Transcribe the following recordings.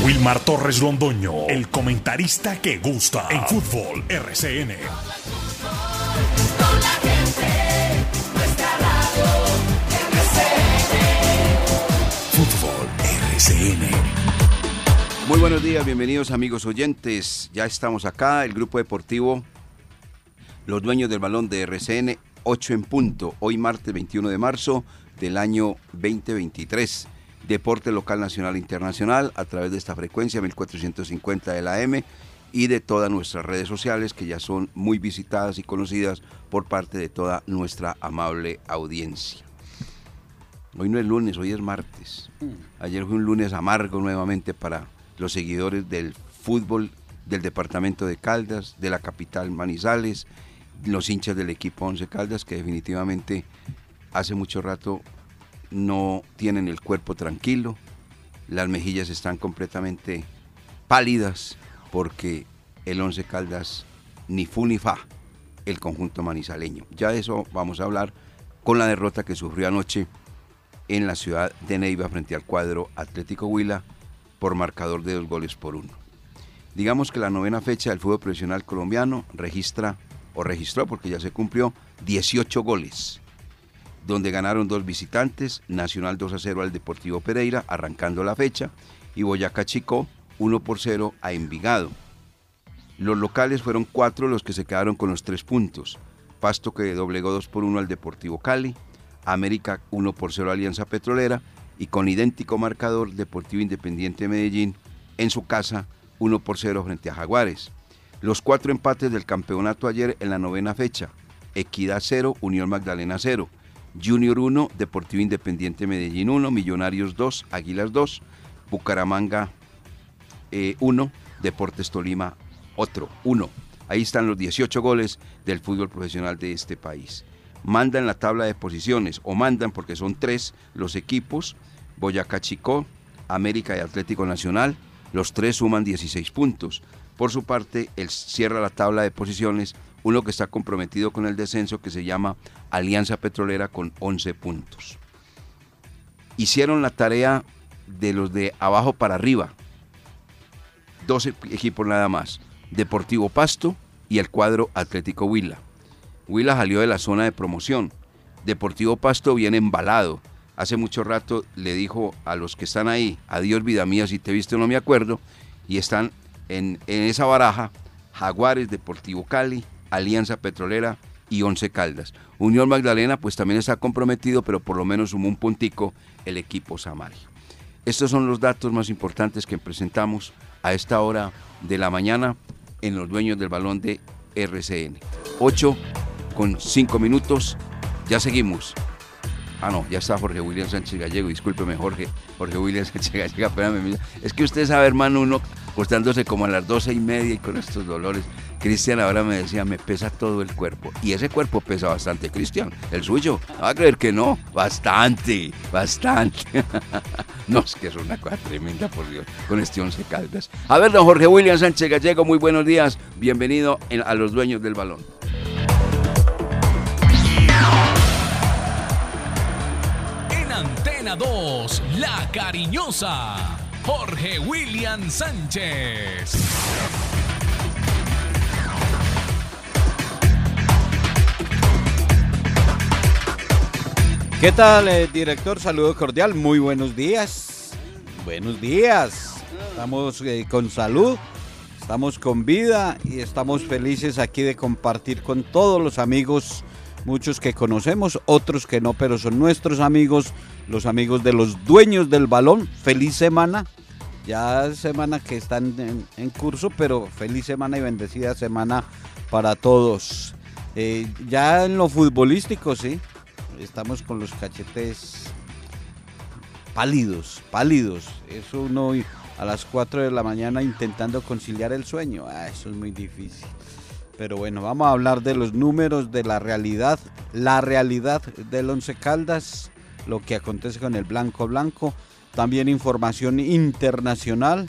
Wilmar Torres Londoño, el comentarista que gusta en fútbol RCN. Fútbol RCN. Muy buenos días, bienvenidos amigos oyentes. Ya estamos acá, el grupo deportivo Los Dueños del Balón de RCN, 8 en punto, hoy martes 21 de marzo del año 2023. Deporte local, nacional e internacional a través de esta frecuencia 1450 de la M y de todas nuestras redes sociales que ya son muy visitadas y conocidas por parte de toda nuestra amable audiencia. Hoy no es lunes, hoy es martes. Ayer fue un lunes amargo nuevamente para los seguidores del fútbol del departamento de Caldas, de la capital Manizales, los hinchas del equipo Once Caldas que definitivamente hace mucho rato no tienen el cuerpo tranquilo, las mejillas están completamente pálidas porque el Once Caldas ni fu ni fa el conjunto manizaleño. Ya de eso vamos a hablar con la derrota que sufrió anoche en la ciudad de Neiva frente al cuadro Atlético Huila por marcador de dos goles por uno. Digamos que la novena fecha del fútbol profesional colombiano registra, o registró porque ya se cumplió, 18 goles, donde ganaron dos visitantes, Nacional 2 a 0 al Deportivo Pereira, arrancando la fecha, y Boyacá Chico 1 por 0 a Envigado. Los locales fueron cuatro los que se quedaron con los tres puntos. Pasto que doblegó 2 por 1 al Deportivo Cali, América 1 por 0 a Alianza Petrolera y con idéntico marcador Deportivo Independiente de Medellín en su casa 1 por 0 frente a Jaguares. Los cuatro empates del campeonato ayer en la novena fecha. Equidad 0, Unión Magdalena 0. Junior 1, Deportivo Independiente Medellín 1, Millonarios 2, Águilas 2, Bucaramanga 1, Deportes Tolima otro 1. Ahí están los 18 goles del fútbol profesional de este país. Mandan la tabla de posiciones, o mandan porque son tres los equipos, Boyacá Chicó, América y Atlético Nacional, los tres suman 16 puntos. Por su parte, él cierra la tabla de posiciones uno que está comprometido con el descenso que se llama Alianza Petrolera con 11 puntos. Hicieron la tarea de los de abajo para arriba. Dos equipos nada más. Deportivo Pasto y el cuadro Atlético Huila. Huila salió de la zona de promoción. Deportivo Pasto viene embalado. Hace mucho rato le dijo a los que están ahí, adiós vida mía, si te viste no me acuerdo, y están en, en esa baraja Jaguares, Deportivo Cali, Alianza Petrolera y Once Caldas. Unión Magdalena pues también está comprometido, pero por lo menos sumó un puntico el equipo Samario. Estos son los datos más importantes que presentamos a esta hora de la mañana en los dueños del balón de RCN. 8 con 5 minutos, ya seguimos. Ah, no, ya está Jorge William Sánchez Gallego, discúlpeme Jorge, Jorge William Sánchez Gallego, espérame, es que usted sabe, hermano, uno acostándose como a las doce y media y con estos dolores. Cristian ahora me decía, me pesa todo el cuerpo. Y ese cuerpo pesa bastante, Cristian. El suyo. Va a creer que no. Bastante, bastante. no, es que es una cosa tremenda, por Dios, con este once caldas. A ver, don Jorge William Sánchez Gallego, muy buenos días. Bienvenido a los dueños del balón. En Antena 2, La Cariñosa. Jorge William Sánchez. ¿Qué tal, eh, director? Saludo cordial. Muy buenos días. Buenos días. Estamos eh, con salud, estamos con vida y estamos felices aquí de compartir con todos los amigos, muchos que conocemos, otros que no, pero son nuestros amigos, los amigos de los dueños del balón. Feliz semana. Ya semana que están en, curso, pero feliz semana y bendecida semana para todos. Eh, ya en lo futbolístico, sí, estamos con los cachetes pálidos, pálidos. Eso uno a las 4 de la mañana intentando conciliar el sueño. Ah, eso es muy difícil. Pero bueno, vamos a hablar de los números, de la realidad, la realidad del Once Caldas, lo que acontece con el Blanco Blanco, también información internacional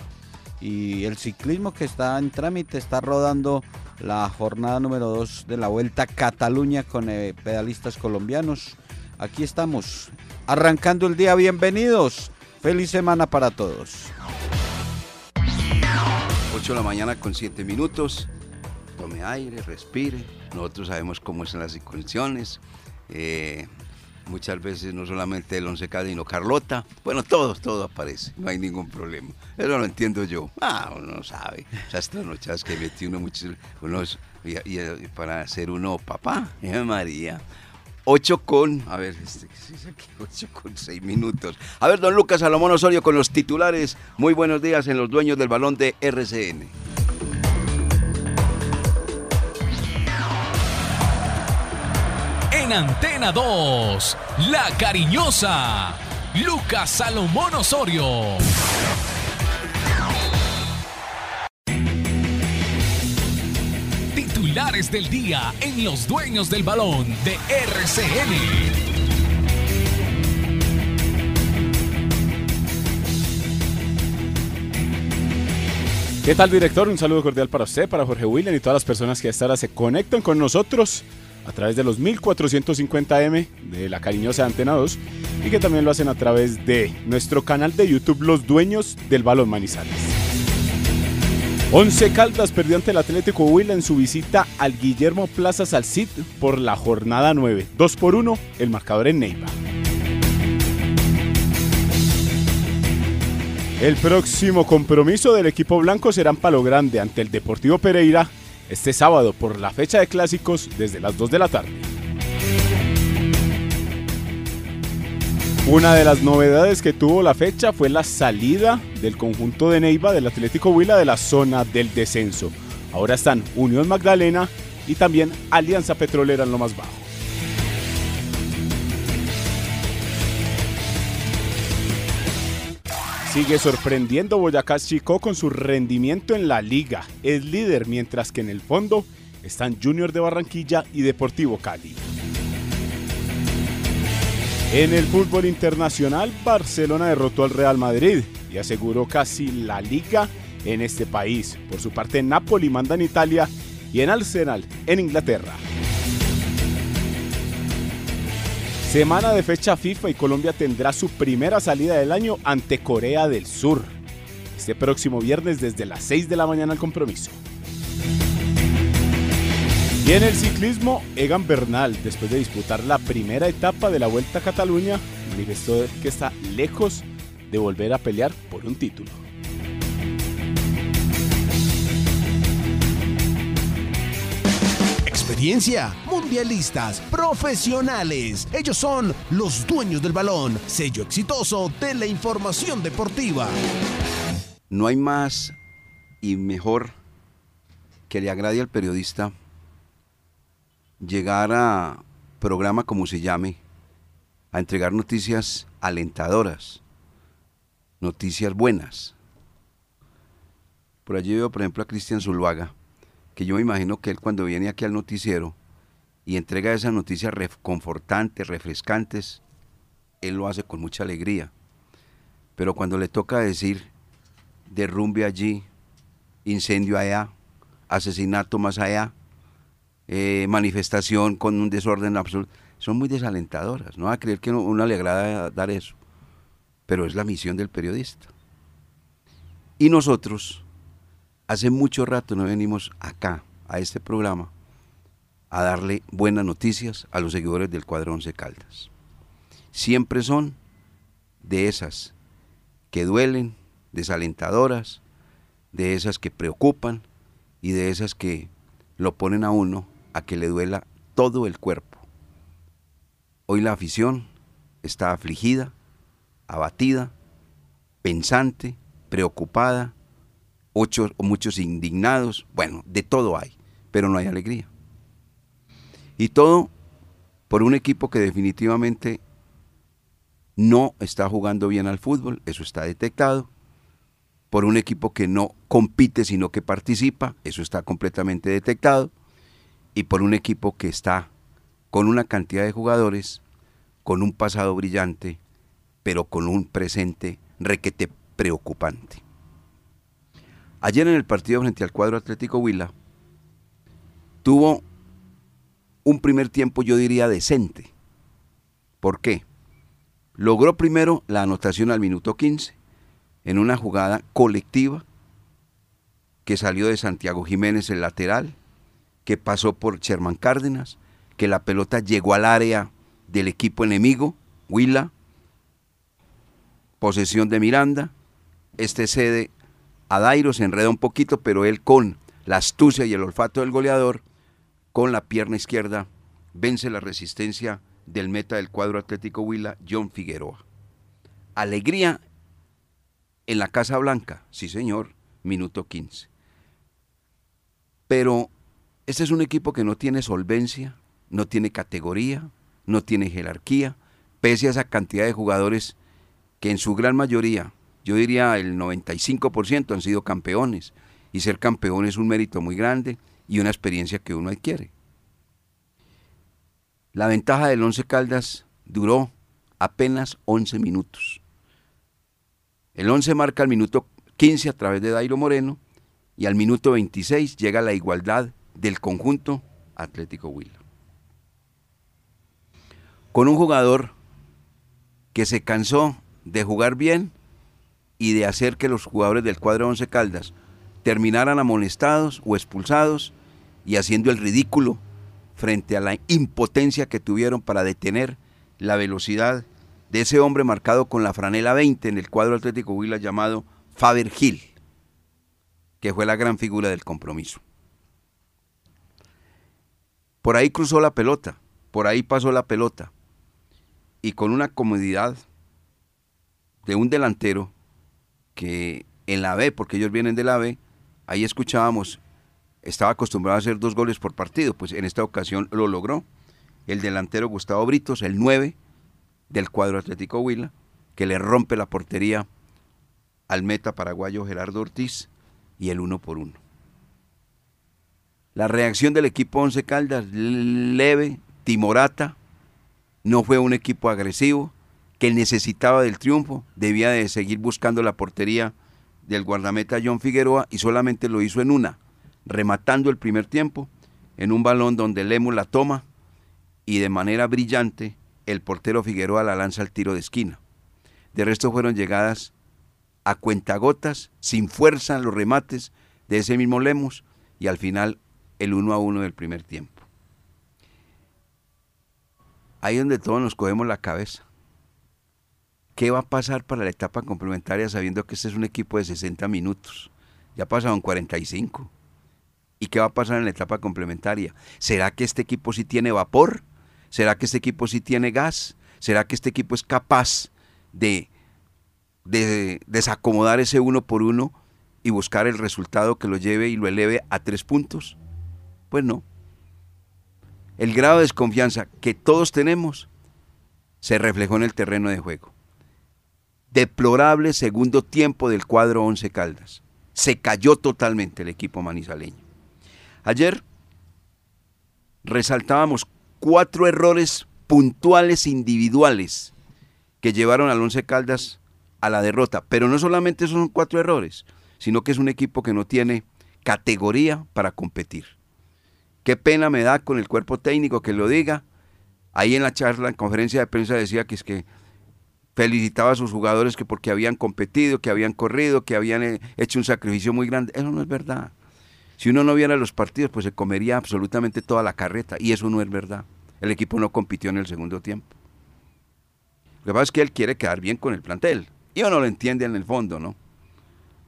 y el ciclismo que está en trámite, está rodando la jornada número 2 de la Vuelta a Cataluña con eh, pedalistas colombianos. Aquí estamos, arrancando el día, bienvenidos. Feliz semana para todos. 8 de la mañana con 7 minutos. Tome aire, respire. Nosotros sabemos cómo son las condiciones. Muchas veces no solamente el Once Caldas, sino Carlota. Bueno, todo, todo aparece. No hay ningún problema. Eso lo entiendo yo. Ah, uno no sabe. O sea, estas noches que metí uno muchos... Unos, y, para ser uno papá, eh, María. 8 con, a ver, este, ¿qué dice aquí? 8 con 6 minutos. A ver, don Lucas Salomón Osorio con los titulares. Muy buenos días en los dueños del balón de RCN. Antena 2, La Cariñosa, Lucas Salomón Osorio. Titulares del día en los dueños del balón de RCN. ¿Qué tal, director? Un saludo cordial para usted, para Jorge William y todas las personas que a esta hora se conectan con nosotros a través de los 1450M de la cariñosa Antena 2 y que también lo hacen a través de nuestro canal de YouTube Los Dueños del Balón Manizales. Once Caldas perdió ante el Atlético Huila en su visita al Guillermo Plaza Salcid por la jornada 9. 2 por 1 el marcador en Neiva. El próximo compromiso del equipo blanco será en Palo Grande ante el Deportivo Pereira este sábado por la fecha de clásicos desde las 2 de la tarde. Una de las novedades que tuvo la fecha fue la salida del conjunto de Neiva del Atlético Huila de la zona del descenso. Ahora están Unión Magdalena y también Alianza Petrolera en lo más bajo. Sigue sorprendiendo Boyacá Chico con su rendimiento en la liga. Es líder mientras que en el fondo están Junior de Barranquilla y Deportivo Cali. En el fútbol internacional, Barcelona derrotó al Real Madrid y aseguró casi la liga en este país. Por su parte, Napoli manda en Italia y en Arsenal en Inglaterra. Semana de fecha FIFA y Colombia tendrá su primera salida del año ante Corea del Sur. Este próximo viernes desde las 6 de la mañana el compromiso. Y en el ciclismo, Egan Bernal, después de disputar la primera etapa de la Vuelta a Cataluña, manifestó que está lejos de volver a pelear por un título. Experiencia, mundialistas, profesionales. Ellos son los dueños del balón, sello exitoso de la información deportiva. No hay más y mejor que le agrade al periodista llegar a programa como se llame, a entregar noticias alentadoras, noticias buenas. Por allí veo, por ejemplo, a Cristian Zuluaga, que yo me imagino que él cuando viene aquí al noticiero y entrega esas noticias reconfortantes, refrescantes, él lo hace con mucha alegría. Pero cuando le toca decir derrumbe allí, incendio allá, asesinato más allá, eh, manifestación con un desorden absoluto, son muy desalentadoras. No va a creer que uno, uno le agrada dar eso, pero es la misión del periodista. Y nosotros, hace mucho rato no venimos acá, a este programa, a darle buenas noticias a los seguidores del cuadro Once Caldas. Siempre son de esas que duelen, desalentadoras, de esas que preocupan y de esas que lo ponen a uno a que le duela todo el cuerpo. Hoy la afición está afligida, abatida, pensante, preocupada, ocho, muchos indignados, bueno, de todo hay, pero no hay alegría. Y todo por un equipo que definitivamente no está jugando bien al fútbol, eso está detectado, por un equipo que no compite sino que participa, eso está completamente detectado, y por un equipo que está con una cantidad de jugadores, con un pasado brillante, pero con un presente requete preocupante. Ayer en el partido frente al cuadro Atlético Huila, tuvo un primer tiempo, yo diría, decente. ¿Por qué? Logró primero la anotación al minuto 15 en una jugada colectiva que salió de Santiago Jiménez el lateral, que pasó por Sherman Cárdenas, que la pelota llegó al área del equipo enemigo, Huila, posesión de Miranda, este cede a Dairo, se enreda un poquito, pero él con la astucia y el olfato del goleador, con la pierna izquierda, vence la resistencia del meta del cuadro Atlético Huila, John Figueroa. Alegría en la Casa Blanca, sí señor, minuto 15. Pero este es un equipo que no tiene solvencia, no tiene categoría, no tiene jerarquía, pese a esa cantidad de jugadores que en su gran mayoría, yo diría el 95% han sido campeones, y ser campeón es un mérito muy grande y una experiencia que uno adquiere. La ventaja del Once Caldas duró apenas 11 minutos. El 11 marca el minuto 15 a través de Dairo Moreno y al minuto 26 llega la igualdad del conjunto Atlético Huila. Con un jugador que se cansó de jugar bien y de hacer que los jugadores del cuadro Once Caldas terminaran amonestados o expulsados y haciendo el ridículo frente a la impotencia que tuvieron para detener la velocidad de ese hombre marcado con la franela 20 en el cuadro Atlético Huila llamado Faber Gil, que fue la gran figura del compromiso. Por ahí cruzó la pelota, por ahí pasó la pelota, y con una comodidad de un delantero que en la B, porque ellos vienen de la B, ahí escuchábamos, estaba acostumbrado a hacer dos goles por partido, pues en esta ocasión lo logró. El delantero Gustavo Britos, el 9 del cuadro Atlético Huila, que le rompe la portería al meta paraguayo Gerardo Ortiz y el uno por uno. La reacción del equipo Once Caldas, leve, timorata, no fue un equipo agresivo, que necesitaba del triunfo, debía de seguir buscando la portería del guardameta John Figueroa y solamente lo hizo en una, rematando el primer tiempo en un balón donde Lemus la toma y de manera brillante el portero Figueroa la lanza al tiro de esquina. De resto fueron llegadas a cuentagotas, sin fuerza los remates de ese mismo Lemus y al final el uno a uno del primer tiempo. Ahí donde todos nos cogemos la cabeza. ¿Qué va a pasar para la etapa complementaria sabiendo que este es un equipo de 60 minutos? Ya pasaron 45. ¿Y qué va a pasar en la etapa complementaria? ¿Será que este equipo sí tiene vapor? ¿Será que este equipo sí tiene gas? ¿Será que este equipo es capaz de, de desacomodar ese uno por uno y buscar el resultado que lo lleve y lo eleve a tres puntos? Pues no. El grado de desconfianza que todos tenemos se reflejó en el terreno de juego. Deplorable segundo tiempo del cuadro Once Caldas. Se cayó totalmente el equipo manizaleño. Ayer resaltábamos cuatro errores puntuales individuales que llevaron al Once Caldas a la derrota. Pero no solamente son cuatro errores, sino que es un equipo que no tiene categoría para competir. Qué pena me da con el cuerpo técnico que lo diga. Ahí en la charla, en conferencia de prensa, decía que es que felicitaba a sus jugadores que porque habían competido, que habían corrido, que habían eh, hecho un sacrificio muy grande. Eso no es verdad. Si uno no viera los partidos, pues se comería absolutamente toda la carreta. Y eso no es verdad. El equipo no compitió en el segundo tiempo. Lo que pasa es que él quiere quedar bien con el plantel. Y uno lo entiende en el fondo, ¿no?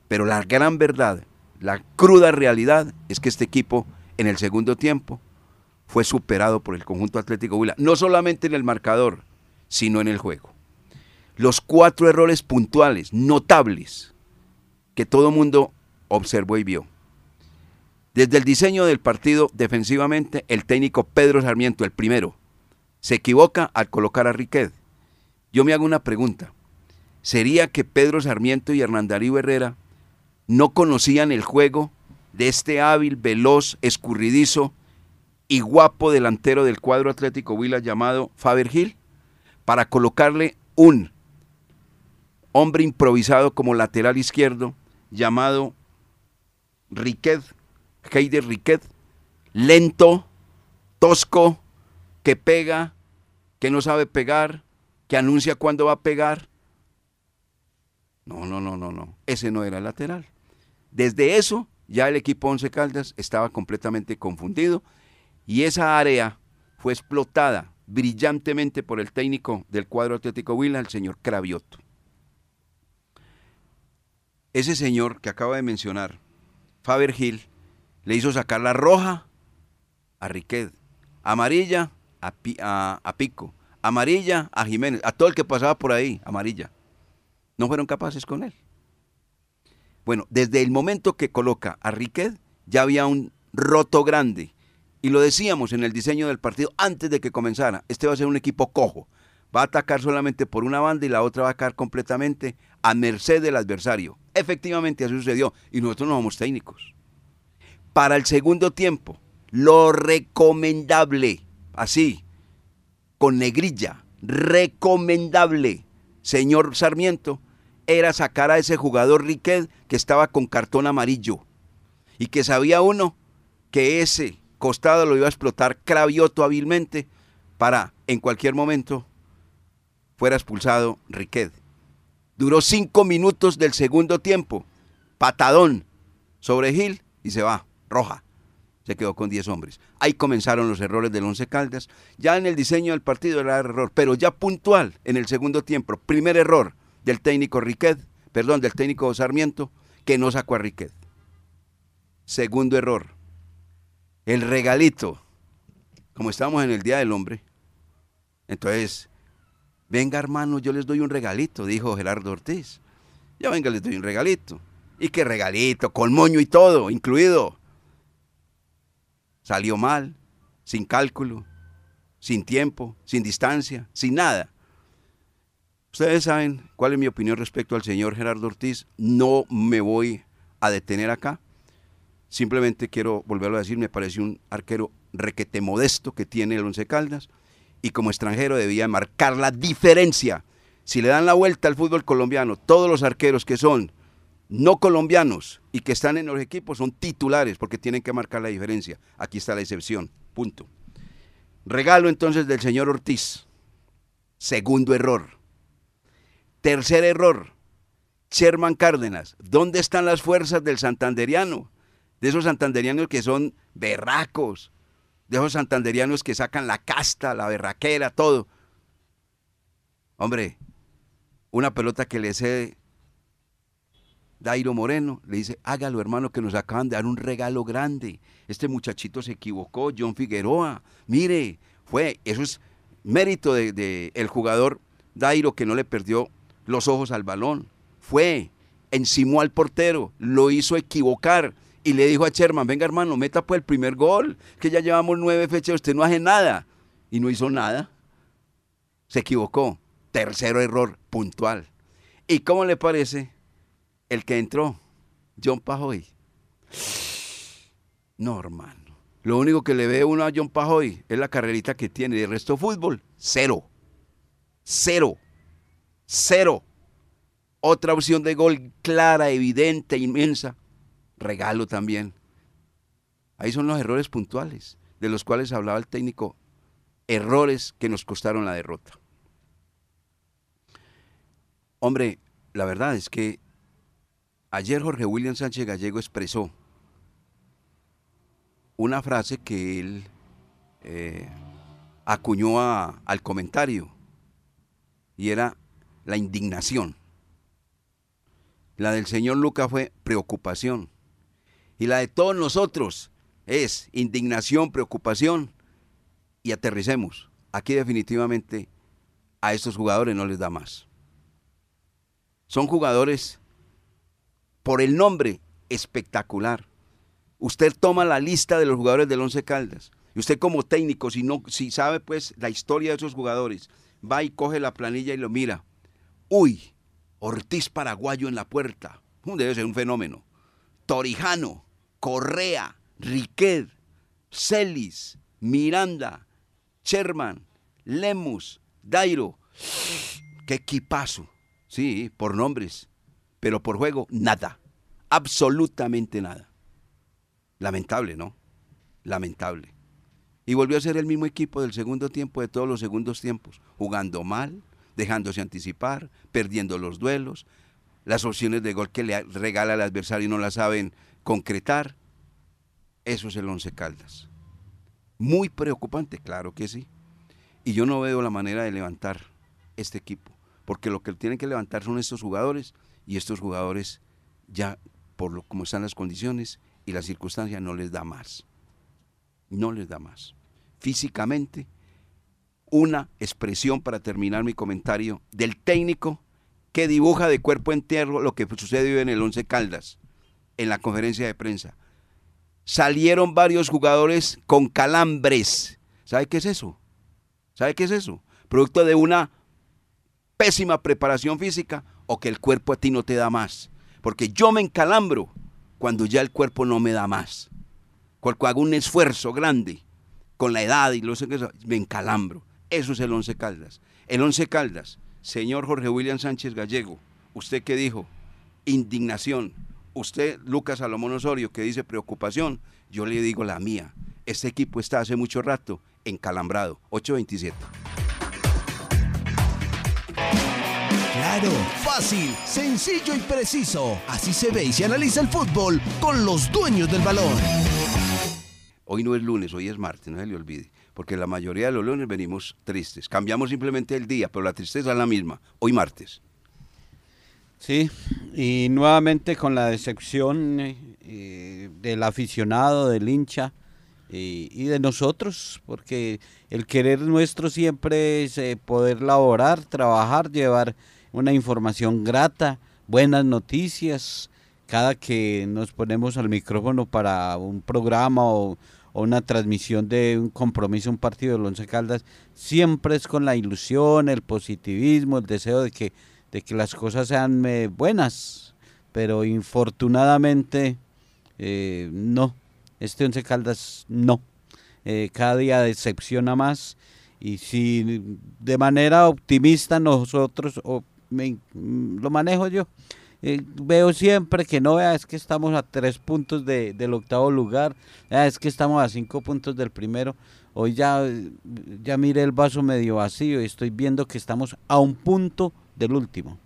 Pero la gran verdad, la cruda realidad es que este equipo en el segundo tiempo fue superado por el conjunto Atlético Huila. No solamente en el marcador, sino en el juego los cuatro errores puntuales, notables, que todo mundo observó y vio. Desde el diseño del partido defensivamente, el técnico Pedro Sarmiento, el primero, se equivoca al colocar a Riquet. Yo me hago una pregunta. ¿Sería que Pedro Sarmiento y Hernán Darío Herrera no conocían el juego de este hábil, veloz, escurridizo y guapo delantero del cuadro Atlético Huila llamado Faber Gil? Para colocarle un hombre improvisado como lateral izquierdo llamado Riquet, Heider Riquet, lento, tosco, que pega, que no sabe pegar, que anuncia cuándo va a pegar. No, no, no, no, no. Ese no era lateral. Desde eso ya el equipo Once Caldas estaba completamente confundido y esa área fue explotada brillantemente por el técnico del cuadro Atlético Huila, el señor Cravioto. Ese señor que acaba de mencionar, Faber Gil, le hizo sacar la roja a Riquet, amarilla a, a Pico, amarilla a Jiménez, a todo el que pasaba por ahí, amarilla. No fueron capaces con él. Bueno, desde el momento que coloca a Riquet, ya había un roto grande. Y lo decíamos en el diseño del partido antes de que comenzara. Este va a ser un equipo cojo. Va a atacar solamente por una banda y la otra va a caer completamente a merced del adversario. Efectivamente, así sucedió. Y nosotros no somos técnicos. Para el segundo tiempo, lo recomendable, así, con negrilla, recomendable, señor Sarmiento, era sacar a ese jugador Riquet que estaba con cartón amarillo y que sabía uno que ese costado lo iba a explotar Cravioto hábilmente para en cualquier momento fuera expulsado Riquet. Duró cinco minutos del segundo tiempo, patadón sobre Gil y se va, roja. Se quedó con 10 hombres. Ahí comenzaron los errores del Once Caldas. Ya en el diseño del partido era error, pero ya puntual en el segundo tiempo. Primer error, del técnico Riquet, perdón, del técnico Sarmiento, que no sacó a Riquet. Segundo error, el regalito. Como estamos en el Día del Hombre, entonces, venga hermano, yo les doy un regalito, dijo Gerardo Ortiz. Ya venga, les doy un regalito. ¿Y qué regalito? Con moño y todo, incluido. Salió mal, sin cálculo, sin tiempo, sin distancia, sin nada. Ustedes saben cuál es mi opinión respecto al señor Gerardo Ortiz. No me voy a detener acá. Simplemente quiero volverlo a decir, me parece un arquero requete modesto que tiene el Once Caldas y como extranjero debía marcar la diferencia. Si le dan la vuelta al fútbol colombiano, todos los arqueros que son no colombianos y que están en los equipos son titulares porque tienen que marcar la diferencia. Aquí está la excepción. Punto. Regalo entonces del señor Ortiz. Segundo error Tercer error, Sherman Cárdenas. ¿Dónde están las fuerzas del santanderiano? De esos santanderianos que son berracos, de esos santanderianos que sacan la casta, la berraquera, todo. Hombre, una pelota que le cede Dairo Moreno, le dice, hágalo hermano, que nos acaban de dar un regalo grande. Este muchachito se equivocó, John Figueroa. Mire, fue, eso es mérito del de, el jugador Dairo que no le perdió los ojos al balón. Fue, encimó al portero, lo hizo equivocar y le dijo a Sherman, venga hermano, meta pues el primer gol, que ya llevamos nueve fechas, usted no hace nada. Y no hizo nada. Se equivocó. Tercero error puntual. ¿Y cómo le parece el que entró? John Pajoy. No, hermano. Lo único que le ve uno a John Pajoy es la carrerita que tiene. De resto, fútbol, cero. Cero. Cero. Otra opción de gol clara, evidente, inmensa. Regalo también. Ahí son los errores puntuales, de los cuales hablaba el técnico. Errores que nos costaron la derrota. Hombre, la verdad es que ayer Jorge William Sánchez Gallego expresó una frase que él eh, acuñó al comentario y era la indignación. La del señor Luca fue preocupación. Y la de todos nosotros es indignación, preocupación. Y aterricemos. Aquí definitivamente a estos jugadores no les da más. Son jugadores por el nombre espectacular. Usted toma la lista de los jugadores del Once Caldas. Y usted como técnico, si, no, si sabe pues la historia de esos jugadores, va y coge la planilla y lo mira Uy, Ortiz Paraguayo en la puerta. Debe ser un fenómeno. Torijano, Correa, Riquet, Celis, Miranda, Sherman, Lemus, Dairo. ¡Qué equipazo! Sí, por nombres, pero por juego, nada. Absolutamente nada. Lamentable, ¿no? Lamentable. Y volvió a ser el mismo equipo del segundo tiempo de todos los segundos tiempos, jugando mal, dejándose anticipar, perdiendo los duelos, las opciones de gol que le regala al adversario no las saben concretar, eso es el Once Caldas. Muy preocupante, claro que sí. Y yo no veo la manera de levantar este equipo, porque lo que tienen que levantar son estos jugadores y estos jugadores ya por lo como están las condiciones y las circunstancias no les da más. No les da más. Físicamente, una expresión para terminar mi comentario del técnico que dibuja de cuerpo entero lo que sucedió en el Once Caldas en la conferencia de prensa. Salieron varios jugadores con calambres. ¿Sabe qué es eso? ¿Sabe qué es eso? Producto de una pésima preparación física o que el cuerpo a ti no te da más. Porque yo me encalambro cuando ya el cuerpo no me da más. Cuando hago un esfuerzo grande con la edad y los me encalambro. Eso es el Once Caldas. El Once Caldas, señor Jorge William Sánchez Gallego, ¿usted qué dijo? Indignación. Usted, Lucas Salomón Osorio, que dice preocupación, yo le digo la mía. Este equipo está hace mucho rato encalambrado. 827. Claro, fácil, sencillo y preciso. Así se ve y se analiza el fútbol con los dueños del balón. Hoy no es lunes, hoy es martes, no se le olvide. Porque la mayoría de los lunes venimos tristes. Cambiamos simplemente el día, pero la tristeza es la misma. Hoy martes. Sí, y nuevamente con la decepción eh, del aficionado, del hincha eh, y de nosotros, porque el querer nuestro siempre es eh, poder laborar, trabajar, llevar una información grata, buenas noticias, cada que nos ponemos al micrófono para un programa o, una transmisión de un compromiso, un partido de Once Caldas, siempre es con la ilusión, el positivismo, el deseo de que, de que las cosas sean eh, buenas, pero infortunadamente eh, no, este Once Caldas no, eh, cada día decepciona más y si de manera optimista nosotros Mm, lo manejo yo. Veo siempre que no, es que estamos a tres puntos del octavo lugar, es que estamos a cinco puntos del primero. Hoy ya, ya miré el vaso medio vacío y estoy viendo que estamos a un punto del último.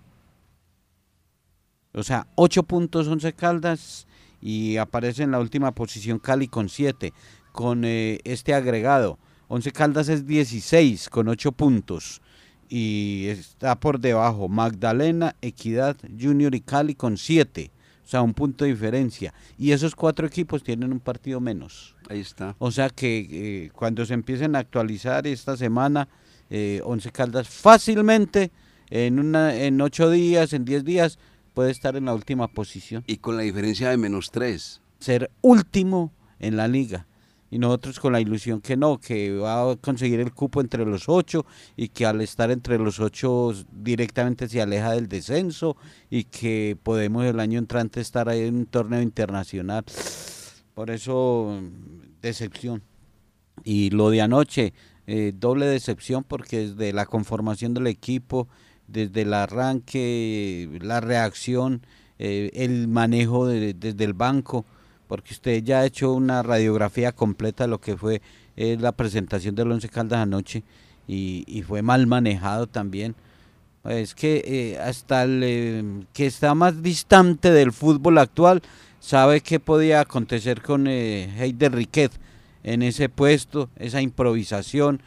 O sea, ocho puntos once caldas y aparece en la última posición Cali con siete, con eh, este agregado. Once Caldas es 16 con ocho puntos y está por debajo Magdalena, Equidad, Junior y Cali con siete. O sea, un punto de diferencia. Y esos cuatro equipos tienen un partido menos. Ahí está. O sea que eh, cuando se empiecen a actualizar esta semana, eh, Once Caldas fácilmente en, una, en ocho días, en diez días, puede estar en la última posición. Y con la diferencia de menos tres. Ser último en la liga y nosotros con la ilusión que no, que va a conseguir el cupo entre los ocho y que al estar entre los ocho directamente se aleja del descenso y que podemos el año entrante estar ahí en un torneo internacional. Por eso, decepción. Y lo de anoche, eh, doble decepción porque desde la conformación del equipo, desde el arranque, la reacción, eh, el manejo desde el banco, porque usted ya ha hecho una radiografía completa de lo que fue eh, la presentación del Once Caldas anoche y, fue mal manejado también. Es que eh, hasta el que está más distante del fútbol actual sabe qué podía acontecer con Heider Riquet en ese puesto, esa improvisación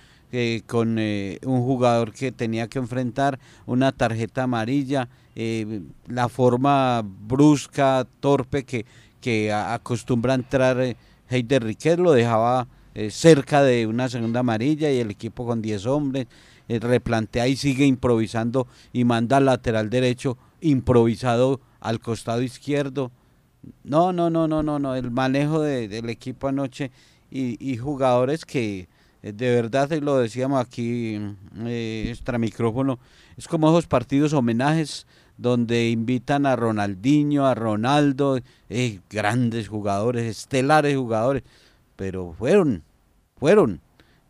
con un jugador que tenía que enfrentar una tarjeta amarilla, la forma brusca, torpe que, que acostumbra entrar eh, Heider Riquet, lo dejaba eh, cerca de una segunda amarilla y el equipo con 10 hombres eh, replantea y sigue improvisando y manda al lateral derecho improvisado al costado izquierdo. No, no, no, no, no, no, el manejo del equipo anoche y, jugadores que de verdad lo decíamos aquí extra micrófono, es como esos partidos homenajes donde invitan a Ronaldinho, a Ronaldo, eh, grandes jugadores, estelares jugadores, pero fueron, fueron,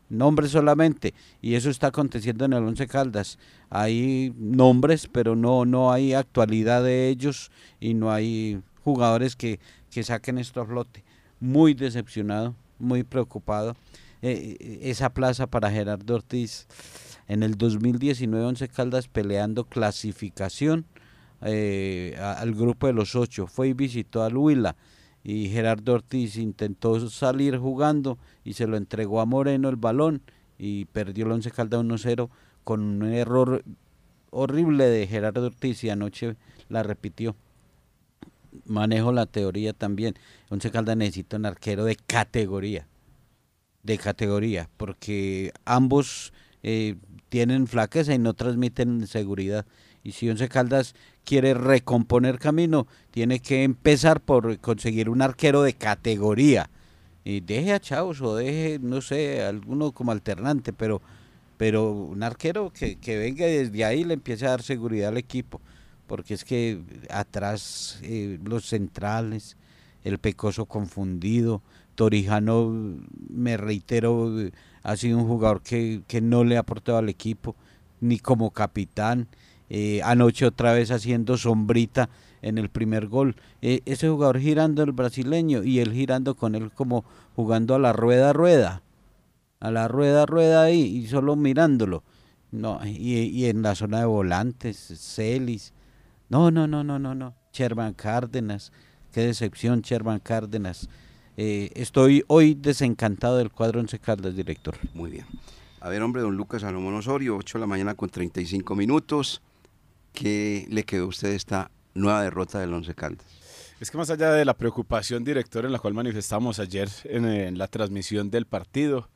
nombres solamente, y eso está aconteciendo en el Once Caldas. Hay nombres, pero no, no hay actualidad de ellos y no hay jugadores que, que saquen esto a flote. Muy decepcionado, muy preocupado. Eh, eh, esa plaza para Gerardo Ortiz en el 2019 Once Caldas peleando clasificación eh, al grupo de los ocho. Fue y visitó al Huila y Gerardo Ortiz intentó salir jugando y se lo entregó a Moreno el balón y perdió el Once Caldas 1-0 con un error horrible de Gerardo Ortiz y anoche la repitió. Manejo la teoría también. Once Caldas necesita un arquero de categoría. De categoría, porque ambos eh, tienen flaqueza y no transmiten seguridad. Y si Once Caldas quiere recomponer camino, tiene que empezar por conseguir un arquero de categoría. Y deje a Chaos o deje, no sé, alguno como alternante, pero, pero un arquero que, que venga desde ahí le empiece a dar seguridad al equipo. Porque es que atrás eh, los centrales, el pecoso confundido, Torijano, me reitero, ha sido un jugador que, que no le ha aportado al equipo, ni como capitán eh, anoche otra vez haciendo sombrita en el primer gol. Eh, ese jugador girando el brasileño y él girando con él como jugando a la rueda rueda, a la rueda rueda ahí y solo mirándolo. No, y, y en la zona de volantes, Celis. No, no, no, no, no, no. Sherman Cárdenas, qué decepción, Sherman Cárdenas. Eh, estoy hoy desencantado del cuadro Once Caldas, director. Muy bien. A ver, hombre, don Lucas Salomón Osorio, 8 de la mañana con 35 minutos. ¿Qué le quedó a usted esta nueva derrota del Once Caldas? Es que más allá de la preocupación, director, en la cual manifestamos ayer en, en, la transmisión del partido,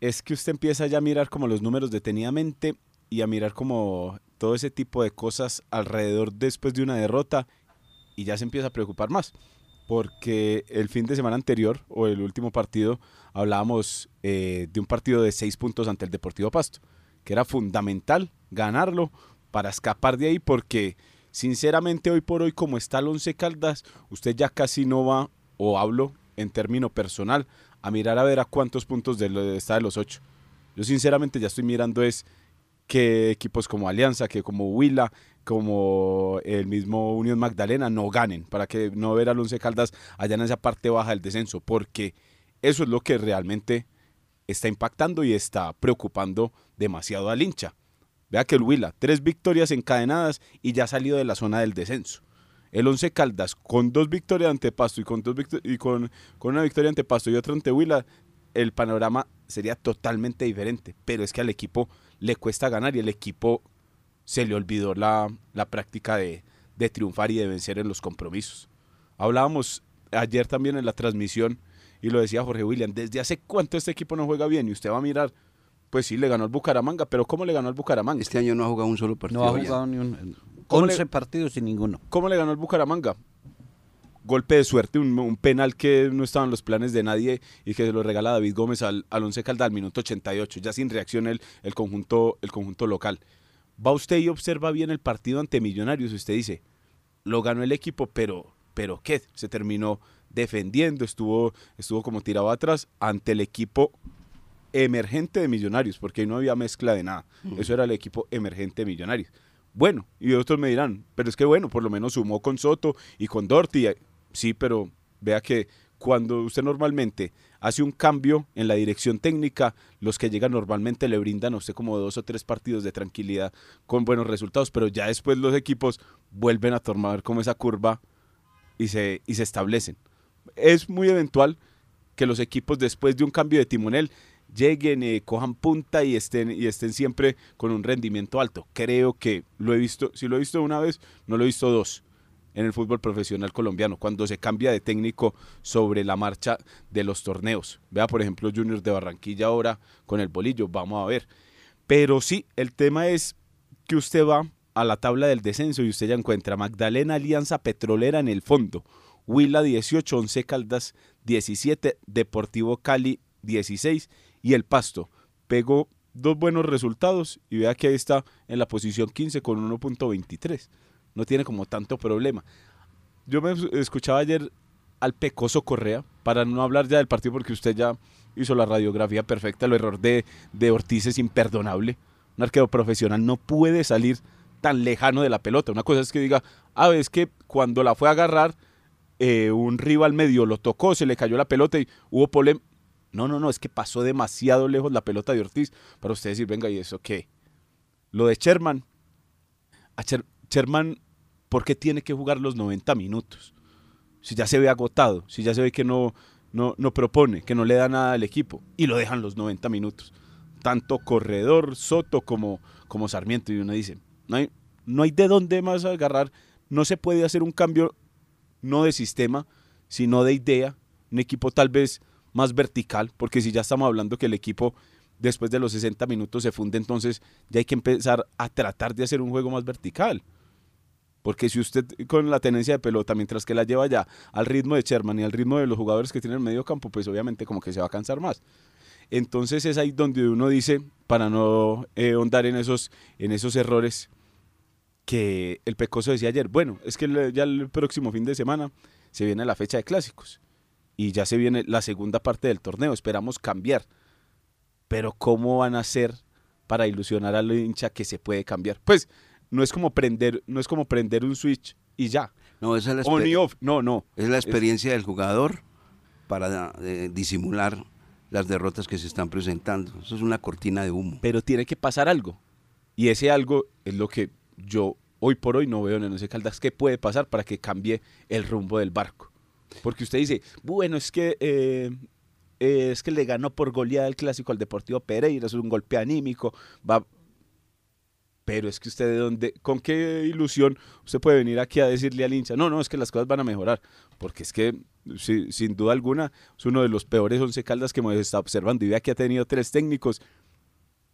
es que usted empieza ya a mirar como los números detenidamente y a mirar como todo ese tipo de cosas alrededor después de una derrota y ya se empieza a preocupar más. Porque el fin de semana anterior o el último partido hablábamos eh, de un partido de seis puntos ante el Deportivo Pasto, que era fundamental ganarlo para escapar de ahí porque sinceramente hoy por hoy como está el Once Caldas, usted ya casi no va, o hablo en término personal, a mirar a ver a cuántos puntos de está de los ocho. Yo sinceramente ya estoy mirando es que equipos como Alianza, que como Huila, como el mismo Unión Magdalena no ganen, para que no ver al Once Caldas allá en esa parte baja del descenso, porque eso es lo que realmente está impactando y está preocupando demasiado al hincha. Vea que el Huila, tres victorias encadenadas y ya ha salido de la zona del descenso. El Once Caldas, con dos victorias ante Pasto y con, dos y con, con una victoria ante Pasto y otra ante Huila, el panorama sería totalmente diferente. Pero es que al equipo le cuesta ganar y el equipo se le olvidó la, la práctica de, de triunfar y de vencer en los compromisos. Hablábamos ayer también en la transmisión y lo decía Jorge William, desde hace cuánto este equipo no juega bien y usted va a mirar pues sí, le ganó al Bucaramanga, pero ¿cómo le ganó al Bucaramanga? Este año no ha jugado un solo partido. No ha jugado ni un... 11 le, partidos sin ninguno. ¿Cómo le ganó al Bucaramanga? Golpe de suerte, un, un, penal que no estaba en los planes de nadie y que se lo regala David Gómez al, al Once Caldas al minuto 88, ya sin reacción el, el, conjunto, el conjunto local. Va usted y observa bien el partido ante Millonarios, usted dice, lo ganó el equipo, pero, pero ¿qué? Se terminó defendiendo, estuvo, estuvo como tirado atrás ante el equipo emergente de Millonarios, porque no había mezcla de nada. Eso era el equipo emergente de Millonarios. Bueno, y otros me dirán, pero es que bueno, por lo menos sumó con Soto y con Dorti. Sí, pero vea que cuando usted normalmente hace un cambio en la dirección técnica, los que llegan normalmente le brindan a usted como dos o tres partidos de tranquilidad con buenos resultados, pero ya después los equipos vuelven a tomar como esa curva y se, y se establecen. Es muy eventual que los equipos después de un cambio de timonel lleguen, eh, cojan punta y estén, y estén siempre con un rendimiento alto. Creo que lo he visto, si lo he visto una vez, no lo he visto dos en el fútbol profesional colombiano, cuando se cambia de técnico sobre la marcha de los torneos. Vea, por ejemplo, Junior de Barranquilla ahora con el bolillo, vamos a ver. Pero sí, el tema es que usted va a la tabla del descenso y usted ya encuentra Magdalena Alianza Petrolera en el fondo, Huila 18, 11 Caldas 17, Deportivo Cali 16 y el Pasto. Pegó dos buenos resultados y vea que ahí está en la posición 15 con 1.23. No tiene como tanto problema. Yo me escuchaba ayer al Pecoso Correa, para no hablar ya del partido porque usted ya hizo la radiografía perfecta, el error de, de Ortiz es imperdonable. Un arquero profesional no puede salir tan lejano de la pelota. Una cosa es que diga, ah, es que cuando la fue a agarrar, eh, un rival medio lo tocó, se le cayó la pelota y hubo polémica. No, no, no, es que pasó demasiado lejos la pelota de Ortiz para usted decir, venga, ¿y eso qué? Lo de Sherman. A Sherman, ¿por qué tiene que jugar los 90 minutos? Si ya se ve agotado, si ya se ve que no, no, no propone, que no le da nada al equipo y lo dejan los 90 minutos. Tanto corredor, Soto como, como Sarmiento. Y uno dice, no hay, no hay de dónde más agarrar. No se puede hacer un cambio no de sistema, sino de idea. Un equipo tal vez más vertical, porque si ya estamos hablando que el equipo después de los 60 minutos se funde, entonces ya hay que empezar a tratar de hacer un juego más vertical. Porque si usted con la tenencia de pelota, mientras que la lleva ya al ritmo de Sherman y al ritmo de los jugadores que tienen en el medio campo, pues obviamente como que se va a cansar más. Entonces es ahí donde uno dice, para no eh, ahondar en esos, en esos errores, que el Pecoso decía ayer, bueno, es que ya el próximo fin de semana se viene la fecha de clásicos y ya se viene la segunda parte del torneo, esperamos cambiar. Pero ¿cómo van a hacer para ilusionar al hincha que se puede cambiar? Pues no es como prender, no es como prender un switch y ya. No, esa es la On y off. No, no. Es la experiencia del jugador para eh, disimular las derrotas que se están presentando. Eso es una cortina de humo. Pero tiene que pasar algo. Y ese algo es lo que yo hoy por hoy no veo en Once Caldas que puede pasar para que cambie el rumbo del barco. Porque usted dice, bueno, es que eh, es que le ganó por goleada el clásico al Deportivo Pereira, es un golpe anímico, va, pero es que usted de dónde, con qué ilusión usted puede venir aquí a decirle al hincha, no, no, es que las cosas van a mejorar, porque es que sin duda alguna es uno de los peores once caldas que hemos estado observando y vea que ha tenido tres técnicos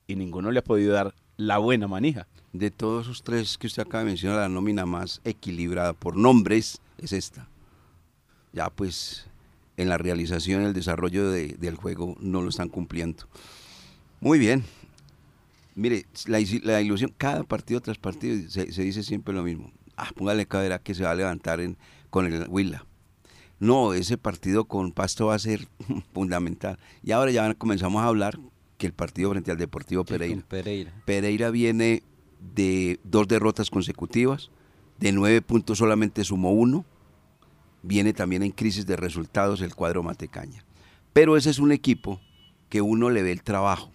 y ninguno le ha podido dar la buena manija. De todos esos tres que usted acaba de mencionar, la nómina más equilibrada por nombres es esta. Ya pues en la realización, el desarrollo del juego no lo están cumpliendo. Muy bien. Mire, la, ilusión, cada partido tras partido se, dice siempre lo mismo. Ah, póngale cadera que se va a levantar en, con el Huila. No, ese partido con Pasto va a ser fundamental. Y ahora ya comenzamos a hablar que el partido frente al Deportivo Pereira. Pereira. Pereira viene de dos derrotas consecutivas, de nueve puntos solamente sumó uno, viene también en crisis de resultados el cuadro Matecaña. Pero ese es un equipo que uno le ve el trabajo.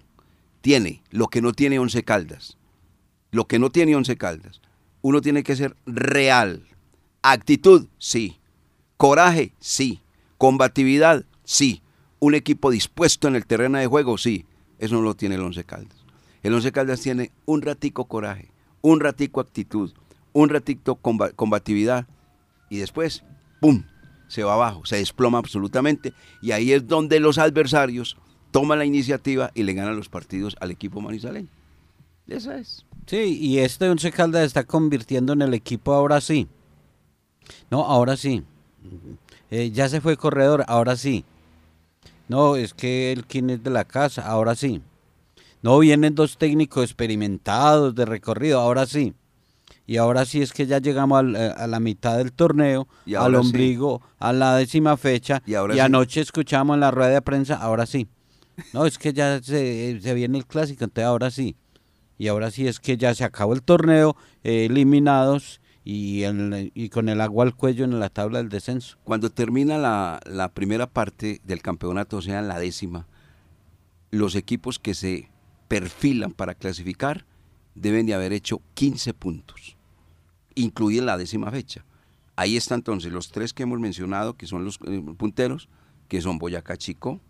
Tiene lo que no tiene Once Caldas. Lo que no tiene Once Caldas. Uno tiene que ser real. Actitud, sí. Coraje, sí. Combatividad, sí. Un equipo dispuesto en el terreno de juego, sí. Eso no lo tiene el Once Caldas. El Once Caldas tiene un ratico coraje, un ratico actitud, un ratito combatividad y después ¡pum! se va abajo, se desploma absolutamente y ahí es donde los adversarios toman la iniciativa y le ganan los partidos al equipo manizaleño. Esa es. Sí, y este Once Caldas está convirtiendo en el equipo ahora sí. No, ahora sí. Eh, ya se fue corredor, ahora sí. No, es que el quien es de la casa, ahora sí. No, vienen dos técnicos experimentados de recorrido, ahora sí y ahora sí es que ya llegamos eh, a la mitad del torneo, al ombligo, a la décima fecha, y, anoche escuchamos en la rueda de prensa, ahora sí. No, es que ya se, viene el clásico, entonces ahora sí. Y ahora sí es que ya se acabó el torneo, eh, eliminados y, con el agua al cuello en la tabla del descenso. Cuando termina la, primera parte del campeonato, o sea, la décima, los equipos que se perfilan para clasificar deben de haber hecho 15 puntos incluye la décima fecha. Ahí están entonces los tres que hemos mencionado, que son los eh, punteros, que son Boyacá Chico,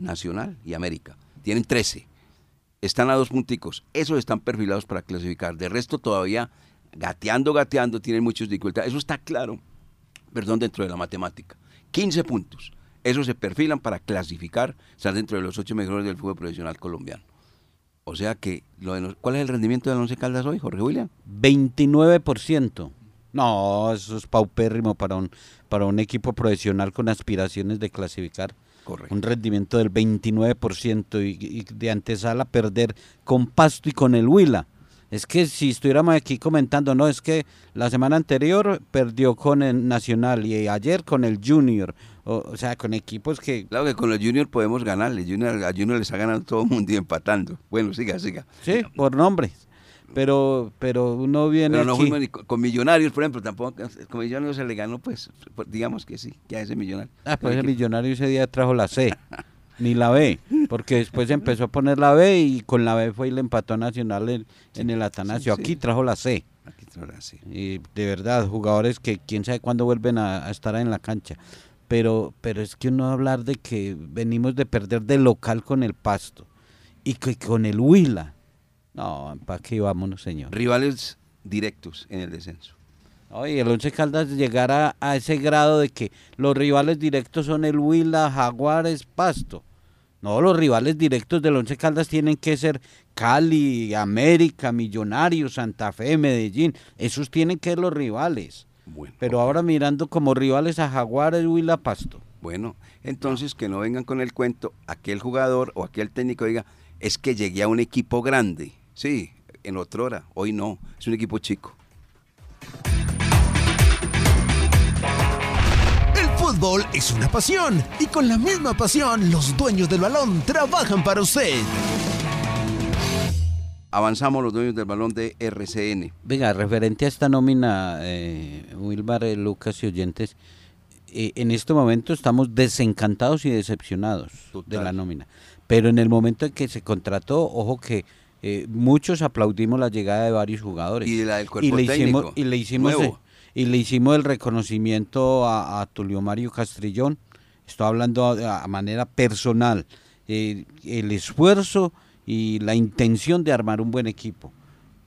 Nacional y América. Tienen 13. Están a dos punticos. Esos están perfilados para clasificar. De resto todavía gateando, gateando, tienen muchas dificultades. Eso está claro, perdón, dentro de la matemática. 15 puntos. Esos se perfilan para clasificar, estar dentro de los ocho mejores del fútbol profesional colombiano. O sea que, lo ¿cuál es el rendimiento del Once Caldas hoy, Jorge William? 29%. No, eso es paupérrimo para un, para un equipo profesional con aspiraciones de clasificar. Correcto. Un rendimiento del 29% y, y de antesala perder con Pasto y con el Huila. Es que si estuviéramos aquí comentando, no, es que la semana anterior perdió con el Nacional y ayer con el Junior. O, sea, con equipos que... Claro que con el Junior podemos ganarle. Junior, a Junior les ha ganado todo el mundo y empatando. Bueno, siga, siga. Sí, por nombres. Pero, pero uno viene pero no aquí... con Millonarios, por ejemplo, tampoco, con Millonarios se le ganó, pues, digamos que sí, ya ese Millonario. Ah, pues ese Millonario ese día trajo la C. ni la B, porque después empezó a poner la B y con la B fue y le empató a Nacional en, el Atanasio. Aquí trajo la C. Aquí traerá, sí. Y de verdad, jugadores que quién sabe cuándo vuelven a, a estar en la cancha. Pero, pero es que uno hablar de que venimos de perder de local con el Pasto y que con el Huila. No, ¿para qué vámonos, señor? Rivales directos en el descenso. Oye, el Once Caldas llegará a ese grado de que los rivales directos son el Huila, Jaguares, Pasto. No, los rivales directos del Once Caldas tienen que ser Cali, América, Millonarios, Santa Fe, Medellín. Esos tienen que ser los rivales. Bueno, Pero ahora mirando como rivales a Jaguares, Huila, Pasto. Bueno, entonces que no vengan con el cuento, aquel jugador o aquel técnico diga, es que llegué a un equipo grande. Sí, en otra hora, hoy no, es un equipo chico. El fútbol es una pasión y con la misma pasión los dueños del balón trabajan para usted. Avanzamos los dueños del balón de RCN. Venga, referente a esta nómina, eh, Wilmar, eh, Lucas y oyentes, eh, en este momento estamos desencantados y decepcionados Total. de la nómina. Pero en el momento en que se contrató, ojo que eh, muchos aplaudimos la llegada de varios jugadores. Y la del cuerpo y le hicimos, y le hicimos, nuevo. y le hicimos el reconocimiento a, a Tulio Mario Castrillón. Estoy hablando a, a manera personal. eh, el esfuerzo y la intención de armar un buen equipo.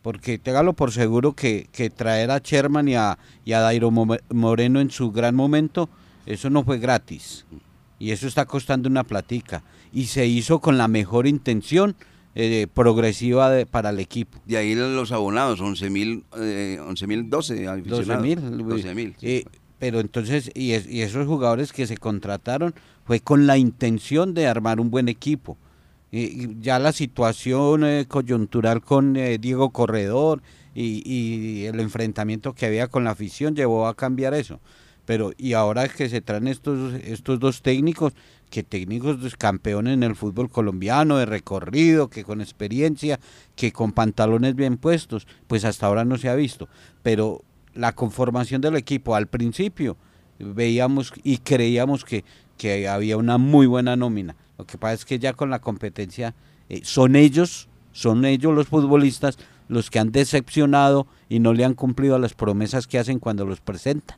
Porque téngalo por seguro que, que traer a Sherman y a, y a Dairo Mo- Moreno en su gran momento, eso no fue gratis. Y eso está costando una platica. Y se hizo con la mejor intención eh, progresiva de- para el equipo. De ahí los abonados, 11 mil, eh, 11.012 12 aficionados. mil. 12.000, sí. Eh, pero entonces, y, es- y esos jugadores que se contrataron fue con la intención de armar un buen equipo. Y- ya la situación eh, coyuntural con eh, Diego Corredor y, y el enfrentamiento que había con la afición llevó a cambiar eso. Pero y ahora que se traen estos, estos dos técnicos, que técnicos campeones en el fútbol colombiano, de recorrido, que con experiencia, que con pantalones bien puestos, pues hasta ahora no se ha visto. Pero la conformación del equipo al principio veíamos y creíamos que, que había una muy buena nómina. Lo que pasa es que ya con la competencia eh, son ellos, son ellos los futbolistas los que han decepcionado y no le han cumplido a las promesas que hacen cuando los presentan.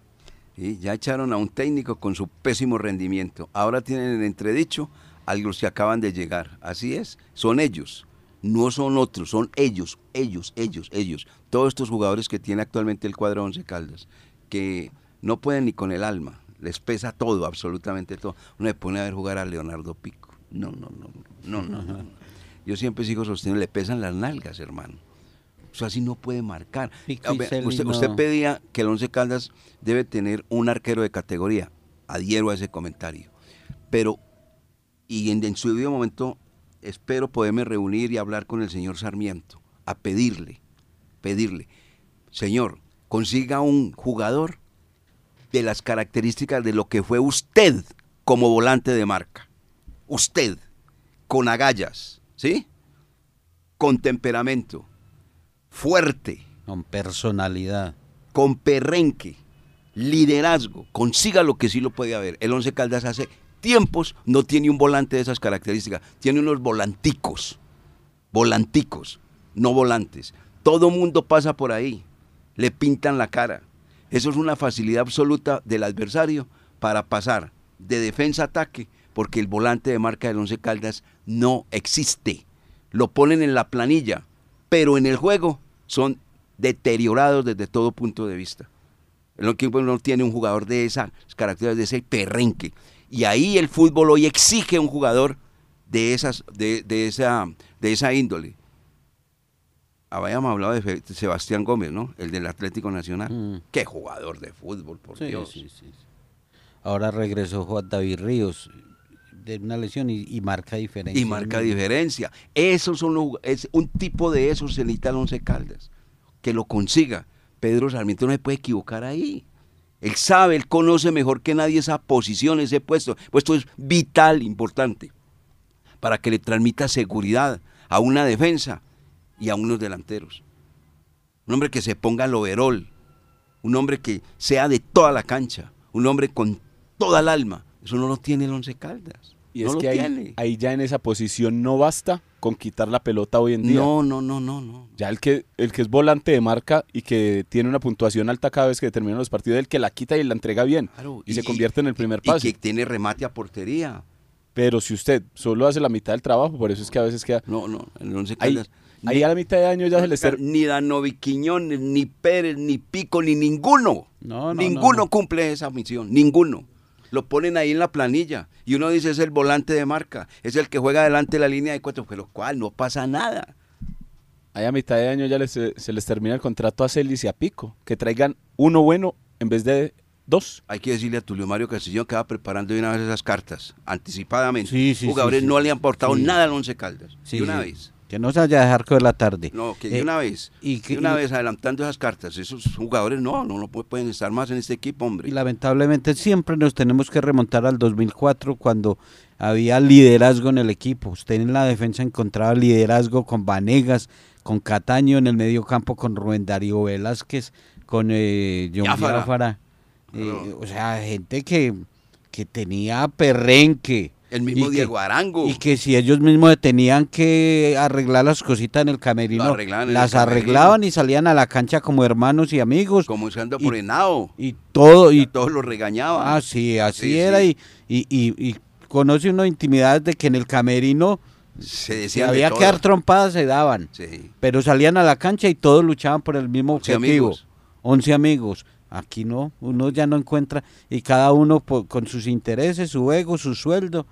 Y ya echaron a un técnico con su pésimo rendimiento. Ahora tienen en entredicho a los que acaban de llegar. Así es, son ellos. No son otros, son ellos, ellos, ellos, ellos. Todos estos jugadores que tiene actualmente el cuadro Once Caldas, que no pueden ni con el alma, les pesa todo, absolutamente todo. Uno le pone a ver jugar a Leonardo Pico. No, no, no, no, no. no, no. Yo siempre sigo sosteniendo, le pesan las nalgas, hermano. O sea, así no puede marcar. Celi usted, usted pedía que el Once Caldas debe tener un arquero de categoría. Adhiero a ese comentario. Pero, y en, en su debido momento, espero poderme reunir y hablar con el señor Sarmiento, a pedirle, pedirle, señor, consiga un jugador de las características de lo que fue usted como volante de marca. Usted, con agallas, ¿sí? Con temperamento, fuerte, Con personalidad. con perrenque, liderazgo, consiga lo que sí lo puede haber. El Once Caldas hace tiempos no tiene un volante de esas características, tiene unos volanticos, volanticos, no volantes. Todo mundo pasa por ahí, le pintan la cara. Eso es una facilidad absoluta del adversario para pasar de defensa a ataque, porque el volante de marca del Once Caldas no existe. Lo ponen en la planilla, pero en el juego son deteriorados desde todo punto de vista. El equipo no tiene un jugador de esas características, de ese perrenque. Y ahí el fútbol hoy exige un jugador de esas, de, de esa, de esa índole. Habíamos hablado de Sebastián Gómez, ¿no? El del Atlético Nacional. Mm. Qué jugador de fútbol, por Sí, Dios. sí, sí, sí. Ahora regresó Juan David Ríos de una lesión y, marca diferencia. Y marca diferencia. Esos son los, es un tipo de esos se necesita Once Caldas. Que lo consiga. Pedro Sarmiento no se puede equivocar ahí. Él sabe, él conoce mejor que nadie esa posición, ese puesto. Puesto es vital, importante, para que le transmita seguridad a una defensa y a unos delanteros. Un hombre que se ponga el overol, un hombre que sea de toda la cancha, un hombre con toda el alma. Eso no lo tiene el Once Caldas. Y no es que ahí, ahí ya en esa posición no basta con quitar la pelota hoy en día. No, no, no, no, no. Ya el que, el que es volante de marca y que tiene una puntuación alta cada vez que terminan los partidos, el que la quita y la entrega bien Claro, y, se convierte en el primer y pase. que tiene remate a portería. Pero si usted solo hace la mitad del trabajo, por eso es que a veces queda... No, no, el Once Ahí, Caldas. ahí a la mitad de año ya se les... ter- Ni Danovi Quiñones, ni Pérez, ni Pico, ni ninguno. No, no, ninguno no, no. cumple esa misión, ninguno. Lo ponen ahí en la planilla y uno dice es el volante de marca, es el que juega delante de la línea de cuatro, pero ¿cuál? No pasa nada. Ahí a mitad de año ya les, eh, se les termina el contrato a Celis y a Pico. Que traigan uno bueno en vez de dos. Hay que decirle a Tulio Mario Castillo que va preparando de una vez esas cartas, anticipadamente. Sí, sí, Jugadores sí, sí. no le han aportado Sí. nada al Once Caldas. Sí, de una sí. vez. Que no se vaya a dejar la tarde. No, que de Eh, una vez. y que- de una y- vez adelantando esas cartas. Esos jugadores no, no, no pueden estar más en este equipo, hombre. Y lamentablemente siempre nos tenemos que remontar al 2004 cuando había liderazgo en el equipo. Usted en la defensa encontraba liderazgo con Vanegas, con Cataño en el medio campo, con Rubén Darío Velázquez, con eh, John Biafara. Biafara. Eh, o sea, gente que, que tenía perrenque. El mismo que- Diego Arango. Y que si ellos mismos tenían que arreglar las cositas en el camerino, el las camerino. arreglaban y salían a la cancha como hermanos y amigos. como usando y- por Henao. Y todo, y Y todos lo regañaban. Ah, sí, así Sí, era. sí. Y, y, y, conoce uno intimidades de que en el camerino, Se si decían de había que dar trompadas, se daban. Sí. Pero salían a la cancha y todos luchaban por el mismo objetivo. amigos. 11 amigos. Aquí no, uno ya no encuentra, y cada uno con sus intereses, su ego, su sueldo.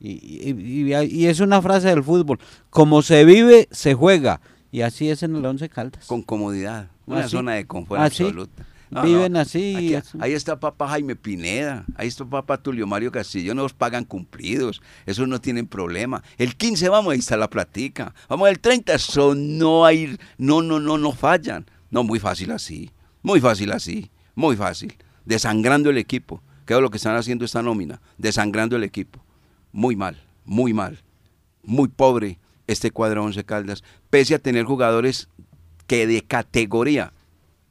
Y, y- y- es una frase del fútbol: como se vive, se juega. Y así es en el Once Caldas. Con comodidad. Una zona de confort ¿Ah, sí? absoluta. Viven así, Aquí- así. ahí está papá Jaime Pineda, ahí está papá Tulio Mario Castillo, no los pagan cumplidos, esos no tienen problema. El 15 vamos, ahí está la platica. Vamos el 30, eso no hay, no, no, no, no fallan. No, muy fácil así, muy fácil así, muy fácil. Desangrando el equipo, que es lo que están haciendo esta nómina, desangrando el equipo. Muy mal, muy mal, muy pobre este cuadro Once Caldas, pese a tener jugadores que de categoría,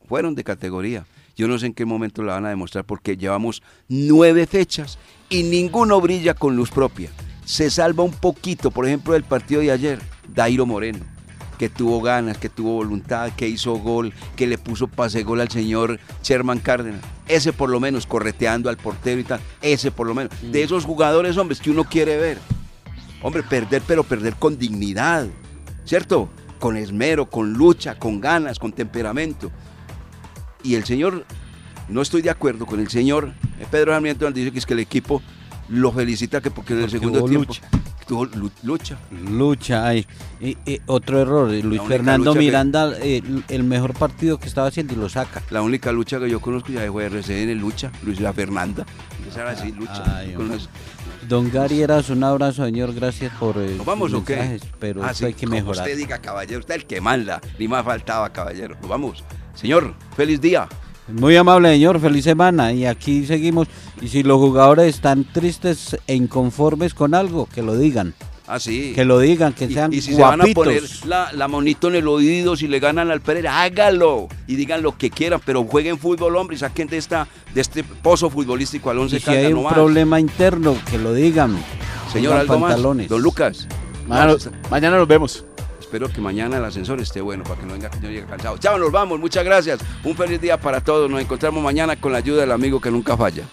fueron de categoría. Yo no sé en qué momento la van a demostrar porque llevamos nueve fechas y ninguno brilla con luz propia. Se salva un poquito, por ejemplo, del partido de ayer, Dairo Moreno, que tuvo ganas, que tuvo voluntad, que hizo gol, que le puso pase gol al señor Sherman Cárdenas. Ese por lo menos, correteando al portero y tal, ese por lo menos. De esos jugadores, hombres, que uno quiere ver. Hombre, perder, pero perder con dignidad, ¿cierto? Con esmero, con lucha, con ganas, con temperamento. Y el señor, no estoy de acuerdo con el señor eh, Pedro Sarmiento, dice que es que el equipo lo felicita que porque en el Porque segundo tiempo lucha. Lucha. Lucha ahí. Y, y otro error, eh, Luis Fernando que- Miranda, eh, el mejor partido que estaba haciendo y lo saca. La única lucha que yo conozco ya fue RCN, lucha, Luis La Fernanda. Esa era así, lucha. Ay, los- Don Gary Eras, un abrazo, señor, gracias por eh, ¿Nos vamos o qué? pero Ah, sí, hay que como mejorar. usted diga, caballero, usted es el que manda, ni más faltaba, caballero. Nos vamos. Señor, feliz día. Muy amable, señor, feliz semana. Y aquí seguimos. Y si los jugadores están tristes e inconformes con algo, que lo digan. Ah, sí. Que lo digan, que Y- sean y, si se van a poner la, la monito en el oído, si le ganan al Pereira, hágalo y digan lo que quieran, pero jueguen fútbol, hombre, y saquen de, esta, de este pozo futbolístico al Y once si hay un no más. problema interno, que lo digan. Señor, algo pantalones. más. Don Lucas. Mañana, mañana nos vemos. Espero que mañana el ascensor esté bueno para que no venga que llegue cansado. Chao, nos vamos. Muchas gracias. Un feliz día para todos. Nos encontramos mañana con la ayuda del amigo que nunca falla.